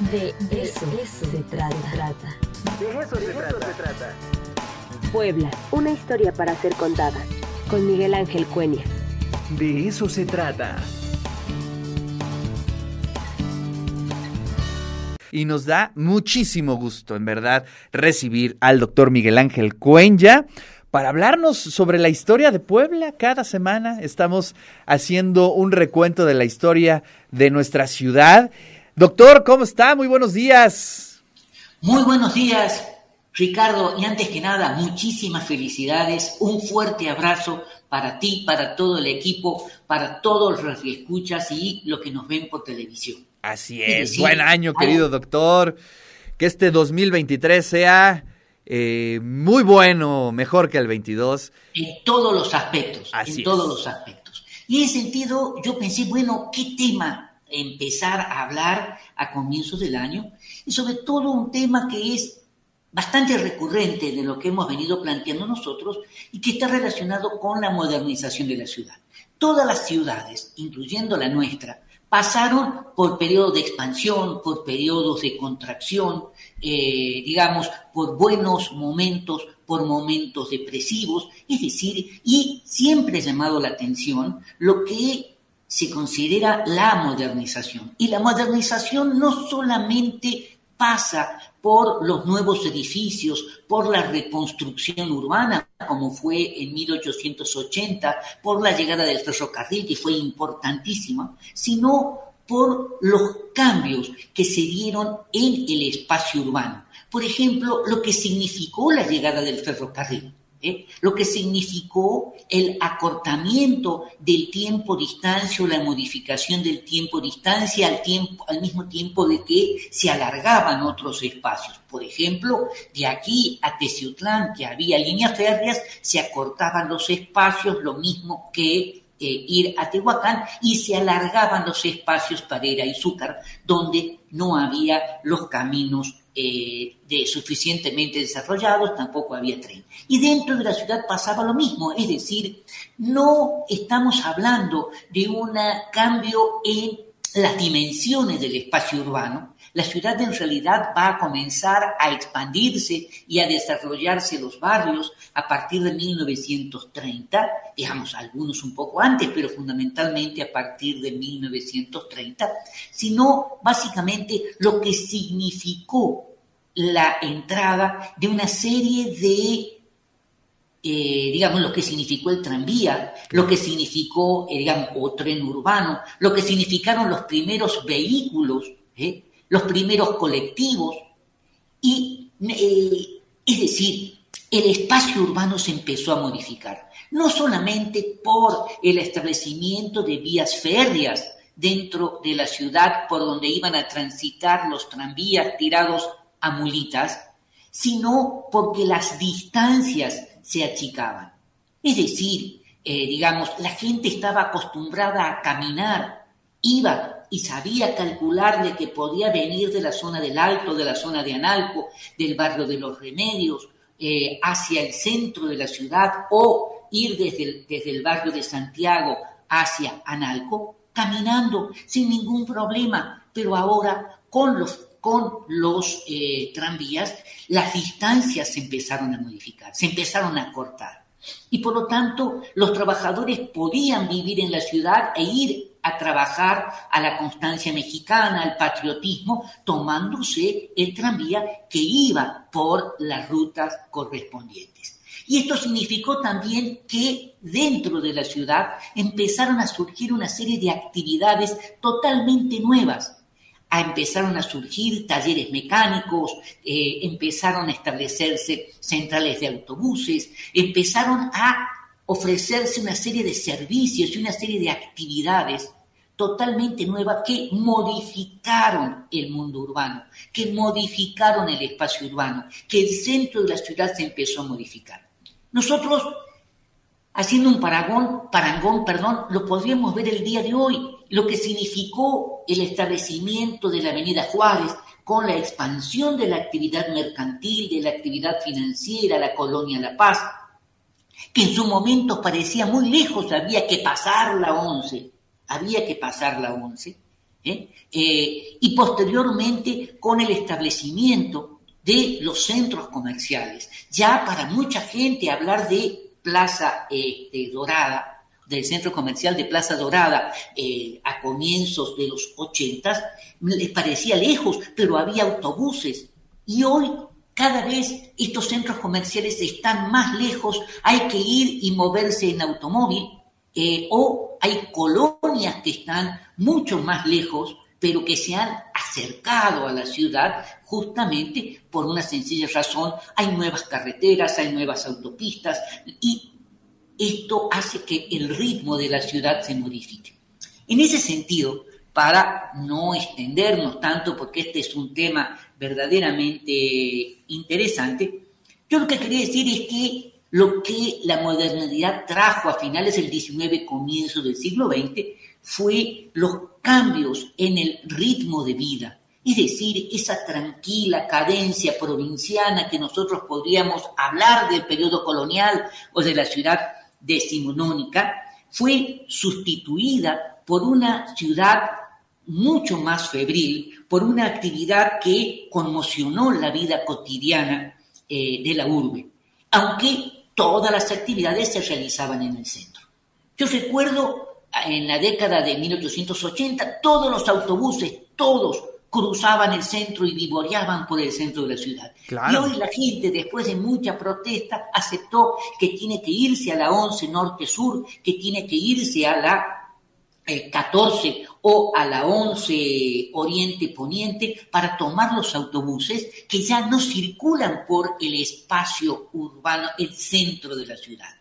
De eso, se trata. De eso, se, trata. Puebla, una historia para ser contada. Con Miguel Ángel Cuenya. De eso se trata. Y nos da muchísimo gusto, en verdad, recibir al doctor Miguel Ángel Cuenya para hablarnos sobre la historia de Puebla. Cada semana estamos haciendo un recuento de la historia de nuestra ciudad. Doctor, ¿cómo está? Muy buenos días. Muy buenos días, Ricardo. Y antes que nada, muchísimas felicidades. Un fuerte abrazo para ti, para todo el equipo, para todos los que escuchas y los que nos ven por televisión. Así es. Buen año, querido doctor. Que este 2023 sea eh, muy bueno, mejor que el 22. En todos los aspectos, en todos los aspectos. Y en ese sentido, yo pensé, bueno, ¿qué tema empezar a hablar a comienzos del año? Y sobre todo un tema que es bastante recurrente de lo que hemos venido planteando nosotros y que está relacionado con la modernización de la ciudad. Todas las ciudades, incluyendo la nuestra, pasaron por periodos de expansión, por periodos de contracción, eh, digamos, por buenos momentos, por momentos depresivos, es decir, y siempre ha llamado la atención lo que se considera la modernización. Y la modernización no solamente pasa por los nuevos edificios, por la reconstrucción urbana, como fue en 1880, por la llegada del ferrocarril, que fue importantísima, sino por los cambios que se dieron en el espacio urbano. Por ejemplo, lo que significó la llegada del ferrocarril. ¿Eh? lo que significó el acortamiento del tiempo-distancia o la modificación del tiempo-distancia al, tiempo, al mismo tiempo de que se alargaban otros espacios. Por ejemplo, de aquí a Teciutlán, que había líneas férreas, se acortaban los espacios, lo mismo que eh, ir a Tehuacán y se alargaban los espacios para ir a donde no había los caminos eh, de suficientemente desarrollados, tampoco había tren. Y dentro de la ciudad pasaba lo mismo, es decir, no estamos hablando de un cambio en las dimensiones del espacio urbano, la ciudad en realidad va a comenzar a expandirse y a desarrollarse los barrios a partir de 1930, digamos algunos un poco antes, pero fundamentalmente a partir de 1930, sino básicamente lo que significó la entrada de una serie de eh, digamos, lo que significó el tranvía, lo que significó, eh, digamos, o tren urbano, lo que significaron los primeros vehículos, ¿eh? Los primeros colectivos, y es decir, el espacio urbano se empezó a modificar, no solamente por el establecimiento de vías férreas dentro de la ciudad por donde iban a transitar los tranvías tirados a mulitas, sino porque las distancias se achicaban. Es decir, eh, digamos, la gente estaba acostumbrada a caminar, iba y sabía calcular de que podía venir de la zona del Alto, de la zona de Analco, del barrio de los Remedios, eh, hacia el centro de la ciudad o ir desde el, desde el barrio de Santiago hacia Analco, caminando sin ningún problema, pero ahora con los con los eh, tranvías, las distancias se empezaron a modificar, se empezaron a cortar. Y por lo tanto, los trabajadores podían vivir en la ciudad e ir a trabajar a la constancia mexicana, al patriotismo, tomándose el tranvía que iba por las rutas correspondientes. Y esto significó también que dentro de la ciudad empezaron a surgir una serie de actividades totalmente nuevas, empezaron a surgir talleres mecánicos, eh, empezaron a establecerse centrales de autobuses, empezaron a ofrecerse una serie de servicios y una serie de actividades totalmente nuevas que modificaron el mundo urbano, que modificaron el espacio urbano, que el centro de la ciudad se empezó a modificar. Nosotros, haciendo un paragón, parangón, perdón, lo podríamos ver el día de hoy lo que significó el establecimiento de la Avenida Juárez con la expansión de la actividad mercantil, de la actividad financiera, la colonia La Paz, que en su momento parecía muy lejos, había que pasar la 11, había que pasar la 11, ¿eh? Eh, y posteriormente con el establecimiento de los centros comerciales. Ya para mucha gente hablar de Plaza este, Dorada, del centro comercial de Plaza Dorada eh, a comienzos de los 80, les parecía lejos, pero había autobuses. Y hoy cada vez estos centros comerciales están más lejos, hay que ir y moverse en automóvil, o hay colonias que están mucho más lejos pero que se han acercado a la ciudad justamente por una sencilla razón. Hay nuevas carreteras, hay nuevas autopistas y esto hace que el ritmo de la ciudad se modifique. En ese sentido, para no extendernos tanto, porque este es un tema verdaderamente interesante, yo lo que quería decir es que lo que la modernidad trajo a finales del XIX, comienzo del siglo XX, fue los cambios en el ritmo de vida, es decir, esa tranquila cadencia provinciana que nosotros podríamos hablar del periodo colonial o de la ciudad decimonónica, fue sustituida por una ciudad mucho más febril, por una actividad que conmocionó la vida cotidiana eh, de la urbe, aunque todas las actividades se realizaban en el centro. Yo recuerdo en la década de 1880, todos los autobuses, todos, cruzaban el centro y vivoreaban por el centro de la ciudad. Y hoy la gente, después de mucha protesta, aceptó que tiene que irse a la 11 norte-sur, que tiene que irse a la 14 eh, o a la 11 oriente-poniente para tomar los autobuses que ya no circulan por el espacio urbano, el centro de la ciudad.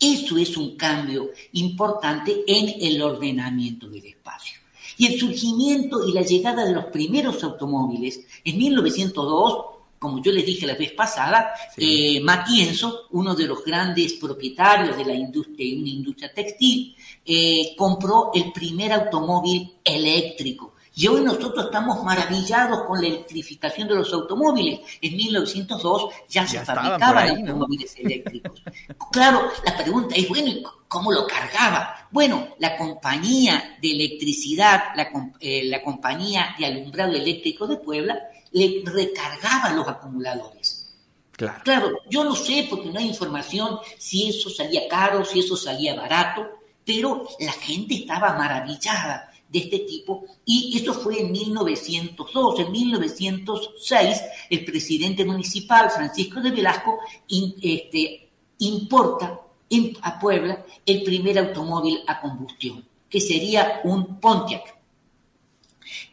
Eso es un cambio importante en el ordenamiento del espacio. Y el surgimiento y la llegada de los primeros automóviles en 1902 como yo les dije la vez pasada, eh, Matienzo, uno de los grandes propietarios de la industria, una industria textil, eh, compró el primer automóvil eléctrico y hoy nosotros estamos maravillados con la electrificación de los automóviles. En 1902 ya, se fabricaban automóviles eléctricos. claro, la pregunta es, bueno, ¿cómo lo cargaba? Bueno, la compañía de electricidad, la, eh, la compañía de alumbrado eléctrico de Puebla, le recargaba los acumuladores. Claro. claro, yo no sé porque no hay información si eso salía caro, si eso salía barato, pero la gente estaba maravillada de este tipo. Y esto fue en 1902. En 1906, el presidente municipal, Francisco de Velasco, este, importa en, a Puebla el primer automóvil a combustión, que sería un Pontiac.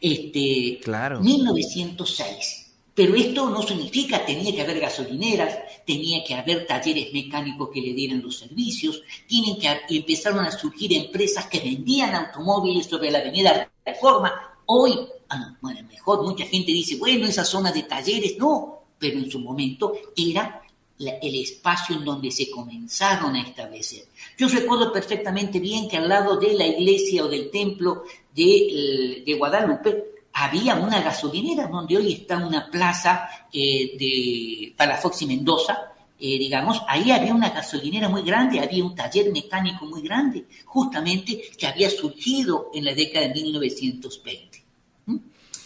Este, claro. 1906. Pero esto no significa, tenía que haber gasolineras, tenía que haber talleres mecánicos que le dieran los servicios, tienen que empezaron a surgir empresas que vendían automóviles sobre la avenida Reforma. Hoy, ah, bueno, mejor mucha gente dice, bueno, esa zona de talleres, no, pero en su momento era el espacio en donde se comenzaron a establecer. Yo recuerdo perfectamente bien que al lado de la iglesia o del templo de, de Guadalupe había una gasolinera donde hoy está una plaza eh, de Palafox y Mendoza, eh, digamos, ahí había una gasolinera muy grande, había un taller mecánico muy grande, justamente que había surgido en la década de 1920. ¿Mm?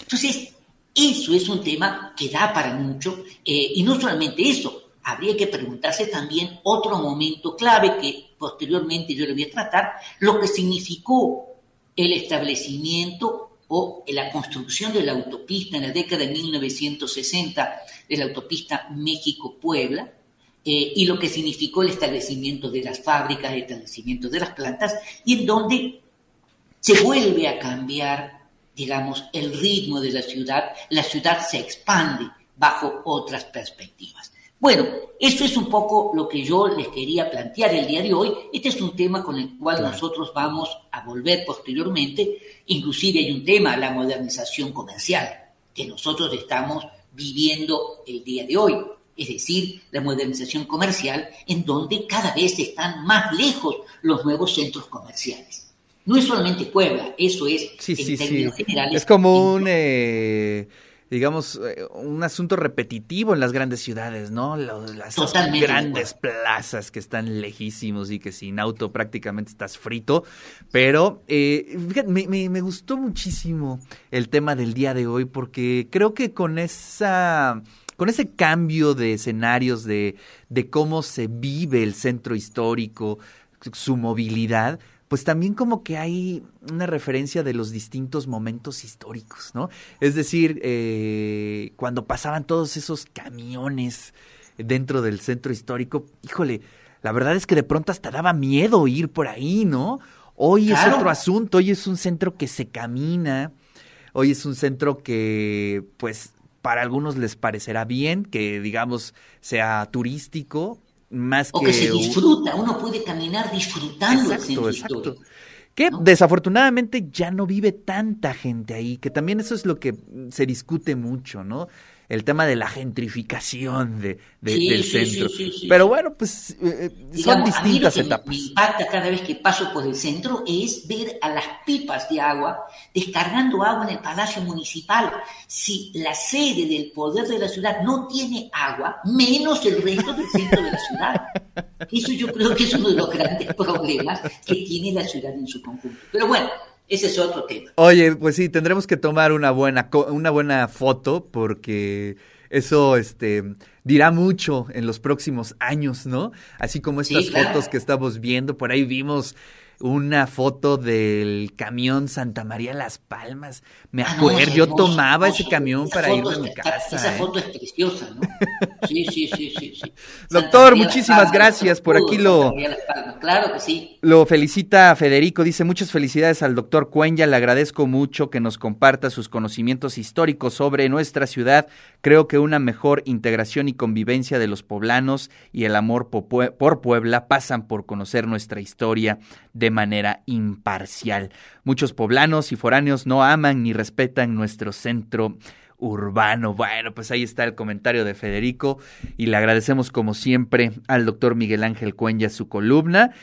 Entonces, eso es un tema que da para mucho, eh, y no solamente eso, habría que preguntarse también otro momento clave que posteriormente yo le voy a tratar, lo que significó el establecimiento o la construcción de la autopista en la década de 1960, de la autopista México-Puebla, eh, y lo que significó el establecimiento de las fábricas, el establecimiento de las plantas, y en donde se vuelve a cambiar, digamos, el ritmo de la ciudad, la ciudad se expande bajo otras perspectivas. Bueno, eso es un poco lo que yo les quería plantear el día de hoy. Este es un tema con el cual nosotros vamos a volver posteriormente. Inclusive hay un tema, la modernización comercial, que nosotros estamos viviendo el día de hoy. Es decir, la modernización comercial en donde cada vez están más lejos los nuevos centros comerciales. No es solamente Puebla, eso es en términos generales. Es como un... Eh digamos, eh, un asunto repetitivo en las grandes ciudades, ¿no? Las grandes plazas que están lejísimos y que sin auto prácticamente estás frito. Pero eh, fíjate, me, me, gustó muchísimo el tema del día de hoy porque creo que con esa con ese cambio de escenarios de, de cómo se vive el centro histórico, su movilidad, pues también como que hay una referencia de los distintos momentos históricos, ¿no? Es decir, eh, cuando pasaban todos esos camiones dentro del centro histórico, híjole, la verdad es que de pronto hasta daba miedo ir por ahí, ¿no? Hoy es otro asunto, hoy es un centro que se camina, hoy es un centro que, pues, para algunos les parecerá bien, que digamos sea turístico, más o que, se disfruta, uno puede caminar disfrutando exacto, exacto. Que desafortunadamente ya no vive tanta gente ahí, que también eso es lo que se discute mucho, ¿no? El tema de la gentrificación de, del centro. Pero bueno, pues eh, eh, son distintas etapas. Me impacta cada vez que paso por el centro es ver a las pipas de agua descargando agua en el Palacio Municipal. Si la sede del poder de la ciudad no tiene agua, menos el resto del centro de la ciudad. Eso yo creo que es uno de los grandes problemas que tiene la ciudad en su conjunto. Pero bueno, ese es otro tema. Oye, pues sí, tendremos que tomar una buena, una buena foto porque eso este, dirá mucho en los próximos años, ¿no? Así como estas fotos que estamos viendo, por ahí vimos una foto del camión Santa María Las Palmas. Me ah, acuerdo, yo tomaba ese camión para ir a mi casa. Esa ¿eh? foto es preciosa, ¿no? Sí, sí, sí, sí. sí. Doctor, muchísimas gracias. Por aquí lo. Claro que sí. Lo felicita Federico. Dice muchas felicidades al doctor Cuenya. Le agradezco mucho que nos comparta sus conocimientos históricos sobre nuestra ciudad. Creo que una mejor integración convivencia de los poblanos y el amor por Puebla pasan por conocer nuestra historia de manera imparcial. Muchos poblanos y foráneos no aman ni respetan nuestro centro urbano. Bueno, pues ahí está el comentario de Federico y le agradecemos como siempre al doctor Miguel Ángel Cuenya su columna.